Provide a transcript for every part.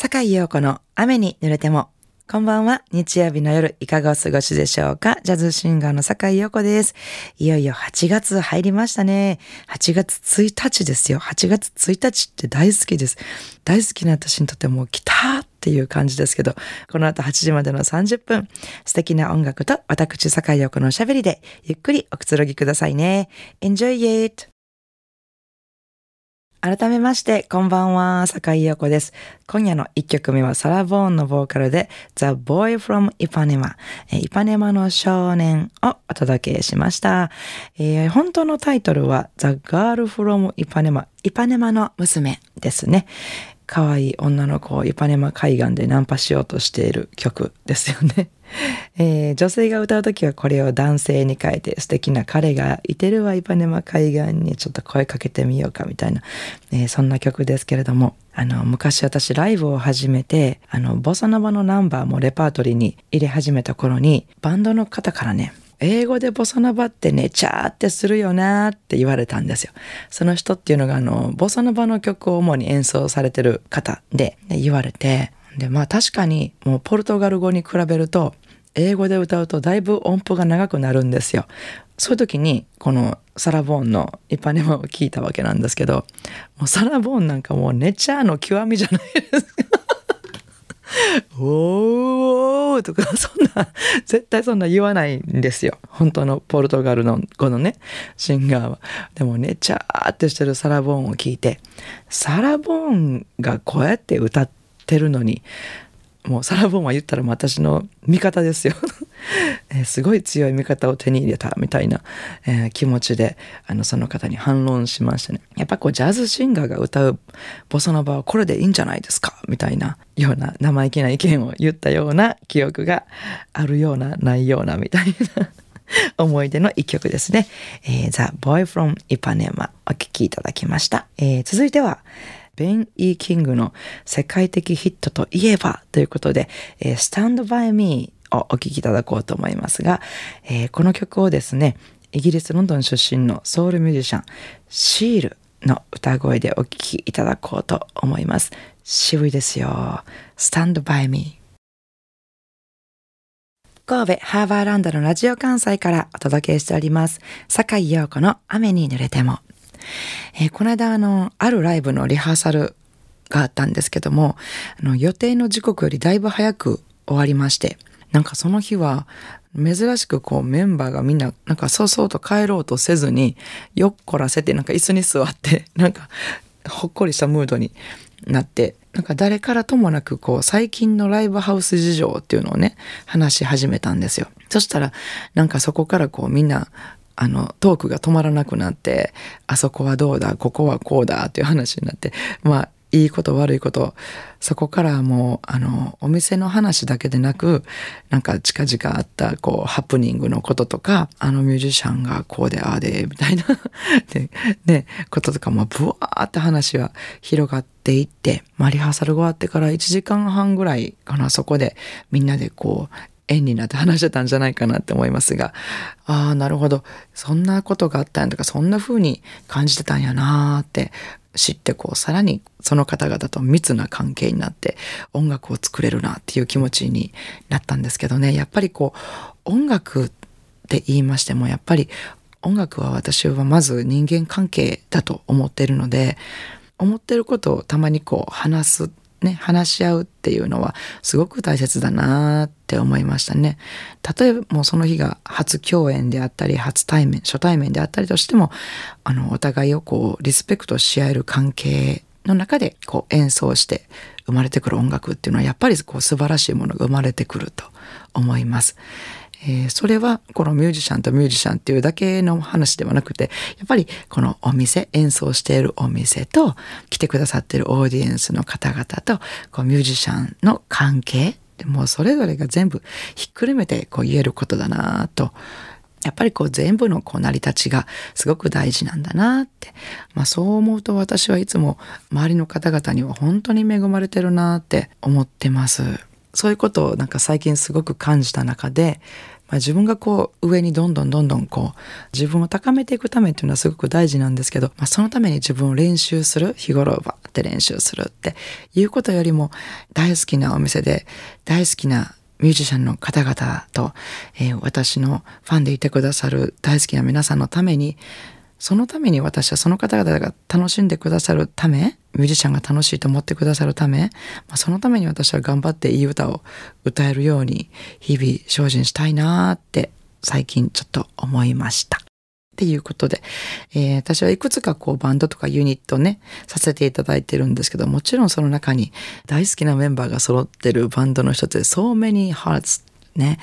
坂井陽子の雨に濡れても。こんばんは。日曜日の夜、いかがお過ごしでしょうか？ジャズシンガーの坂井陽子です。いよいよ8月入りましたね。8月1日ですよ。8月1日って大好きです。大好きな私にとってもう来たっていう感じですけど、この後8時までの30分、素敵な音楽と私坂井陽子のおしゃべりで、ゆっくりおくつろぎくださいね。Enjoy it! 改めまして、こんばんは、坂井陽子です。今夜の一曲目はサラ・ボーンのボーカルで The Boy from Ipanema、イパネマの少年をお届けしました。えー、本当のタイトルは The Girl from Ipanema、イパネマの娘ですね。可愛い女の子をイパネマ海岸でナンパしようとしている曲ですよね。えー、女性が歌う時はこれを男性に変えて素敵な彼がいてるわイパネマ海岸にちょっと声かけてみようかみたいな、えー、そんな曲ですけれどもあの昔私ライブを始めてあのボサノバのナンバーもレパートリーに入れ始めた頃にバンドの方からね英語でボサノバってね、チャーってするよなって言われたんですよ。その人っていうのが、あの、ボサノバの曲を主に演奏されてる方、で言われて、で、まあ確かにもうポルトガル語に比べると、英語で歌うとだいぶ音符が長くなるんですよ。そういう時にこのサラ・ボーンのイパネマを聞いたわけなんですけど、もうサラ・ボーンなんかもうネチャーの極みじゃないですか。おーとか、そんな、絶対そんな言わないんですよ。本当のポルトガルのこのね、シンガーは。でもね、チャーってしてるサラ・ボーンを聞いて、サラ・ボーンがこうやって歌っててるのにもうサラボンは言ったら私の味方ですよ えー、すごい強い味方を手に入れたみたいな、えー、気持ちであのその方に反論しましたねやっぱこうジャズシンガーが歌うボサノバはこれでいいんじゃないですかみたいなような生意気な意見を言ったような記憶があるようなないようなみたいな 思い出の一曲ですね。えー、The Boy from Ipanema お聴きいただきました。えー、続いては、ベン・イー・キングの世界的ヒットといえばということで、えー、Stand By Me をお聴きいただこうと思いますが、えー、この曲をですね、イギリス・ロンドン出身のソウルミュージシャン、シールの歌声でお聴きいただこうと思います。渋いですよ。Stand By Me。神戸ハーバーランドのラジオ関西からお届けしております。坂井陽子の雨に濡れても。えー、この間あの、あるライブのリハーサルがあったんですけども、あの予定の時刻よりだいぶ早く終わりまして、なんかその日は珍しくこうメンバーがみんななんかそうそうと帰ろうとせずによっこらせてなんか椅子に座って なんかほっこりしたムードになってなんか誰からともなくこう最近のライブハウス事情っていうのをね話し始めたんですよ。そしたらなんかそこからこうみんなあの、トークが止まらなくなって、あそこはどうだ、ここはこうだっていう話になって、まあ、いいこと悪いこと、そこからもう、あの、お店の話だけでなく、なんか近々あった、こう、ハプニングのこととか、あのミュージシャンがこうで、ああで、みたいな で、ね、こととかも、ブワーって話は広がっていって、まあ、リハーサルが終わってから1時間半ぐらいかな、そこでみんなでこう、縁になって話してたんじゃないかなって思いますが、ああ、なるほど。そんなことがあったんとか、そんな風に感じてたんやなーって知ってこうさらにその方々と密な関係になって音楽を作れるなっていう気持ちになったんですけどねやっぱりこう音楽って言いましてもやっぱり音楽は私はまず人間関係だと思っているので思ってることをたまにこう話すね、話し合うっていうのはすごく大切だなって思いましたね。例えばもうその日が初共演であったり、初対面、初対面であったりとしても、あの、お互いをこう、リスペクトし合える関係の中でこう演奏して生まれてくる音楽っていうのはやっぱりこう素晴らしいものが生まれてくると思います。えー、それはこのミュージシャンとミュージシャンっていうだけの話ではなくてやっぱりこのお店演奏しているお店と来てくださっているオーディエンスの方々とこうミュージシャンの関係もうそれぞれが全部ひっくるめてこう言えることだなとやっぱりこう全部のこう成り立ちがすごく大事なんだなって、まあ、そう思うと私はいつも周りの方々には本当に恵まれてるなって思ってます。そういうことをなんか最近すごく感じた中でまあ、自分がこう上にどんどんどんどんこう自分を高めていくためっていうのはすごく大事なんですけど、まあ、そのために自分を練習する日頃バーって練習するっていうことよりも大好きなお店で大好きなミュージシャンの方々と、えー、私のファンでいてくださる大好きな皆さんのためにそのために私はその方々が楽しんでくださるため、ミュージシャンが楽しいと思ってくださるため、まあ、そのために私は頑張っていい歌を歌えるように日々精進したいなって最近ちょっと思いました。っていうことで、えー、私はいくつかこうバンドとかユニットね、させていただいてるんですけど、もちろんその中に大好きなメンバーが揃ってるバンドの一つで、So Many Hearts ね。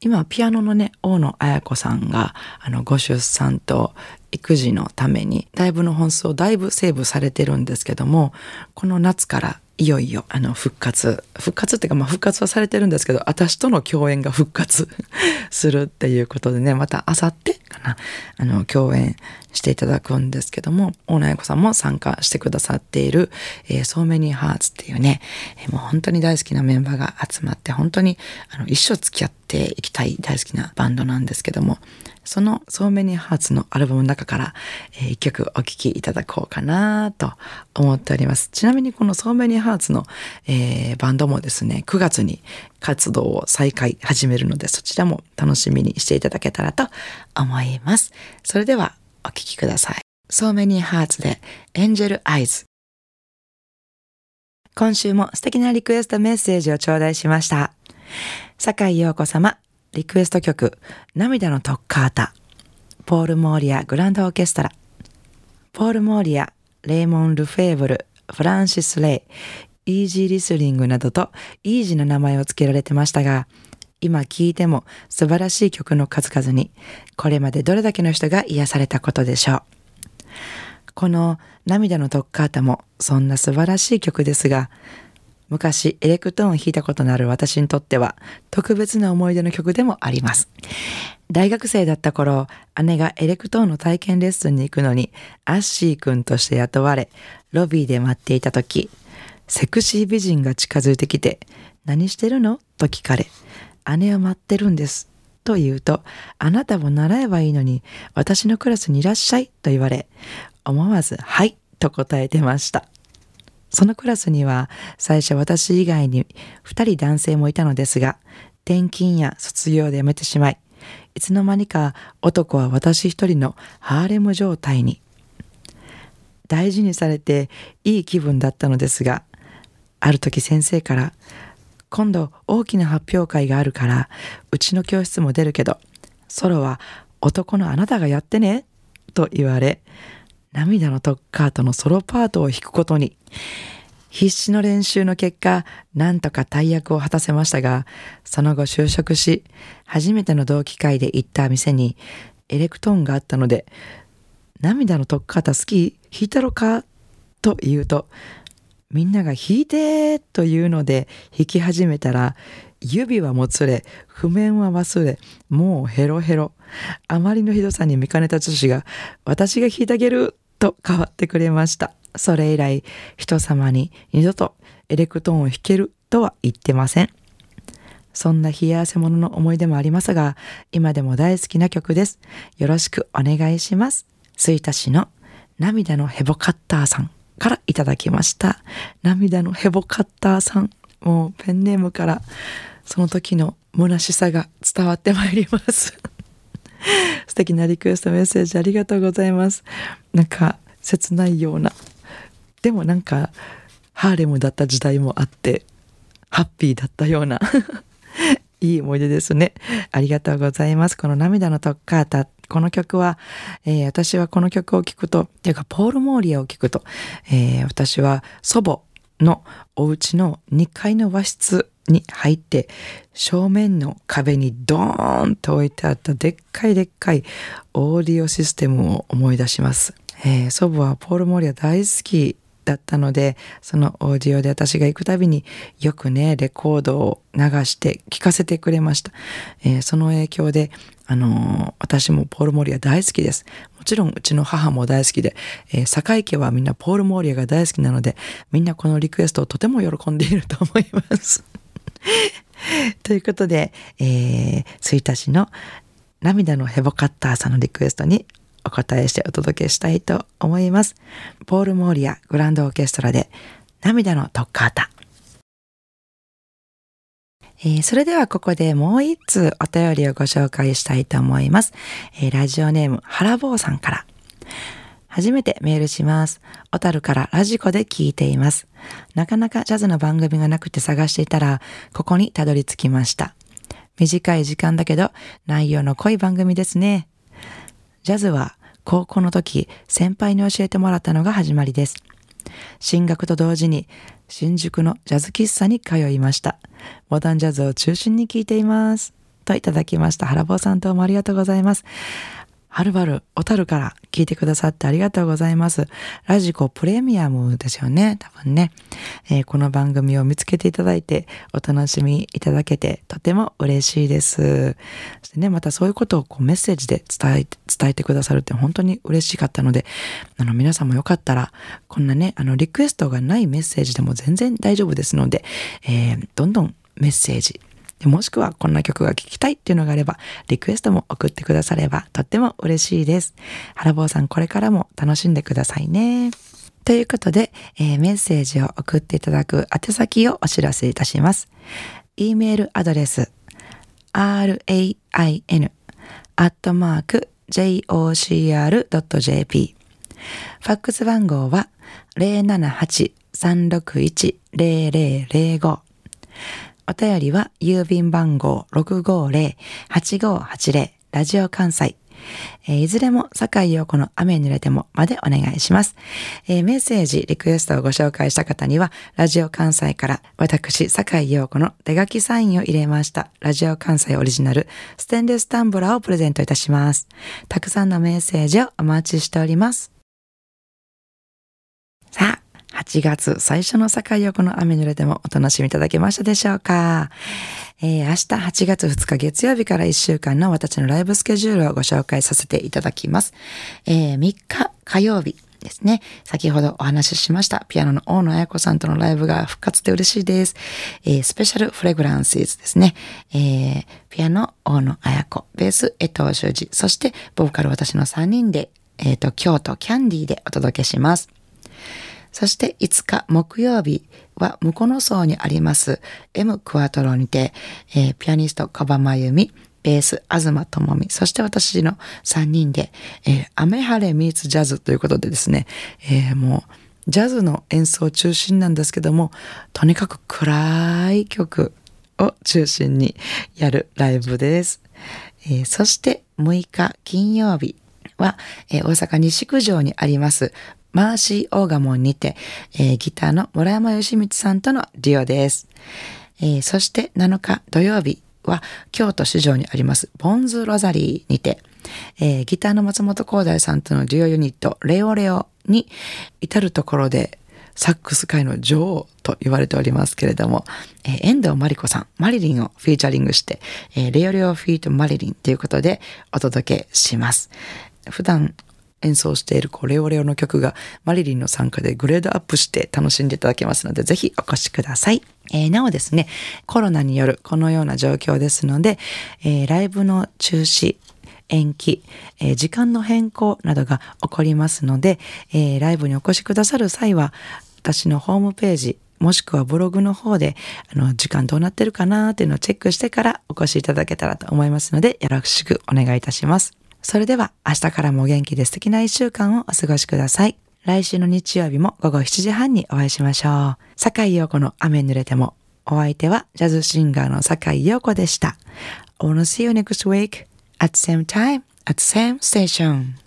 今、ピアノのね、大野彩子さんが、あの、ご出産と育児のために、だいぶの本数をだいぶセーブされてるんですけども、この夏からいよいよあの復活復活っていうかまあ復活はされてるんですけど私との共演が復活 するっていうことでねまたあさってかなあの共演していただくんですけども大野彩子さんも参加してくださっている「えー、So Many Hearts」っていうね、えー、もう本当に大好きなメンバーが集まって本当にあの一生付き合っていきたい大好きなバンドなんですけどもその So Many Hearts のアルバムの中から、えー、一曲お聴きいただこうかなと思っております。ちなみにこの So Many Hearts の、えー、バンドもですね、9月に活動を再開始めるので、そちらも楽しみにしていただけたらと思います。それではお聴きください。So Many Hearts で Angel Eyes。今週も素敵なリクエストメッセージを頂戴しました。坂井陽子様、リクエスト曲、涙のトッカータ、ポール・モーリア・グランドオーケストラ、ポール・モーリア、レイモン・ルフェーブル、フランシス・レイ、イージー・リスリングなどとイージーな名前を付けられてましたが、今聴いても素晴らしい曲の数々に、これまでどれだけの人が癒されたことでしょう。この涙のトッカータもそんな素晴らしい曲ですが、昔エレクトーンを弾いたことのある私にとっては特別な思い出の曲でもあります。大学生だった頃、姉がエレクトーンの体験レッスンに行くのにアッシー君として雇われ、ロビーで待っていた時、セクシー美人が近づいてきて、何してるの？と聞かれ、姉を待ってるんです。と言うと、あなたも習えばいいのに、私のクラスにいらっしゃいと言われ、思わず、はいと答えてました。そのクラスには最初私以外に二人男性もいたのですが、転勤や卒業で辞めてしまい、いつの間にか男は私一人のハーレム状態に。大事にされていい気分だったのですが、ある時先生から、今度大きな発表会があるから、うちの教室も出るけど、ソロは男のあなたがやってね、と言われ、涙のトッカートのソロパートを弾くことに。必死の練習の結果、なんとか大役を果たせましたが、その後就職し、初めての同期会で行った店にエレクトーンがあったので、涙のトッカータ好き弾いたろか？と言うと、みんなが弾いてというので弾き始めたら、指はもつれ、譜面は忘れ、もうヘロヘロ。あまりのひどさに見かねた女子が、私が弾いてあげると代わってくれました。それ以来、人様に二度とエレクトーンを弾けるとは言ってません。そんな冷や汗者の思い出もありますが、今でも大好きな曲です。よろしくお願いします。吹田市の涙のヘボカッターさんからいただきました。涙のヘボカッターさん。もうペンネームからその時の虚しさが伝わってまいります 素敵なリクエストメッセージありがとうございますなんか切ないようなでもなんかハーレムだった時代もあってハッピーだったような いい思い出ですね。ありがとうございます。この涙のトッカータ。この曲は、えー、私はこの曲を聴くと、っていうか、ポール・モーリアを聴くと、えー、私は祖母のお家の2階の和室に入って正面の壁にドーンと置いてあったでっかいでっかいオーディオシステムを思い出します。えー、祖母はポール・モーリア大好きだったのでそのオーディオで私が行くたびによくねレコードを流して聴かせてくれました、えー、その影響であのー、私もポール・モリア大好きです。もちろんうちの母も大好きで、えー、坂井家はみんなポール・モリアが大好きなのでみんなこのリクエストをとても喜んでいると思います。ということで、えー、吹田市の涙のヘボカッターさんのリクエストにお答えしてお届けしたいと思います。ポール・モーリアグランドオーケストラで涙のトッカータ。えー、それではここでもう一通お便りをご紹介したいと思います。えー、ラジオネーム、原坊さんから。初めてメールします。小樽からラジコで聞いています。なかなかジャズの番組がなくて探していたら、ここにたどり着きました。短い時間だけど、内容の濃い番組ですね。ジャズは高校の時、先輩に教えてもらったのが始まりです。進学と同時に新宿のジャズ喫茶に通いました。モダンジャズを中心に聴いています。といただきました。原坊さんどうもありがとうございます。はるばる、小樽から聞いてくださってありがとうございます。ラジコプレミアムですよね、多分ね。えー、この番組を見つけていただいてお楽しみいただけてとても嬉しいです。そしてね、またそういうことをこうメッセージで伝え、伝えてくださるって本当に嬉しかったので、あの皆さんもよかったら、こんなね、あのリクエストがないメッセージでも全然大丈夫ですので、えー、どんどんメッセージでもしくはこんな曲が聴きたいっていうのがあれば、リクエストも送ってくださればとっても嬉しいです。原坊さんこれからも楽しんでくださいね。ということで、えー、メッセージを送っていただく宛先をお知らせいたします。e メールアドレス rain アットマーク jocr.jp ファックス番号は078-361-0005お便りは郵便番号650-8580ラジオ関西。えー、いずれも坂井陽子の雨に濡れてもまでお願いします、えー、メッセージ、リクエストをご紹介した方には、ラジオ関西から私、坂井陽子の手書きサインを入れました、ラジオ関西オリジナルステンレスタンブラーをプレゼントいたします。たくさんのメッセージをお待ちしております。8月最初の境をこの雨濡れてもお楽しみいただけましたでしょうか、えー、明日8月2日月曜日から1週間の私のライブスケジュールをご紹介させていただきます。えー、3日火曜日ですね。先ほどお話ししました。ピアノの大野彩子さんとのライブが復活で嬉しいです。えー、スペシャルフレグランスイズですね。えー、ピアノ大野彩子、ベース江藤修二、そしてボーカル私の3人で、えっ、ー、と、京都キャンディーでお届けします。そして5日木曜日は向こうの層にあります M クワトロにて、えー、ピアニスト小葉真由美、ベース、東智美、そして私の3人で、えー、雨晴れミーツジャズということでですね、えー、もう、ジャズの演奏中心なんですけども、とにかく暗い曲を中心にやるライブです。えー、そして6日金曜日は、えー、大阪西九条にありますマーシー・オーガモンにて、えー、ギターの村山義光さんとのデュオです。えー、そして7日土曜日は京都四条にありますボンズ・ロザリーにて、えー、ギターの松本光大さんとのデュオユニットレオレオに至るところでサックス界の女王と言われておりますけれども、えー、遠藤真理子さん、マリリンをフィーチャリングして、えー、レオレオ feat マリリンということでお届けします。普段演奏しているこレオレオの曲がマリリンの参加でグレードアップして楽しんでいただけますので、ぜひお越しください。えー、なおですね、コロナによるこのような状況ですので、えー、ライブの中止、延期、えー、時間の変更などが起こりますので、えー、ライブにお越しくださる際は、私のホームページ、もしくはブログの方で、あの、時間どうなってるかなっていうのをチェックしてからお越しいただけたらと思いますので、よろしくお願いいたします。それでは明日からも元気で素敵な一週間をお過ごしください。来週の日曜日も午後7時半にお会いしましょう。坂井陽子の雨濡れても。お相手はジャズシンガーの坂井陽子でした。I wanna see you next week at same time at same station.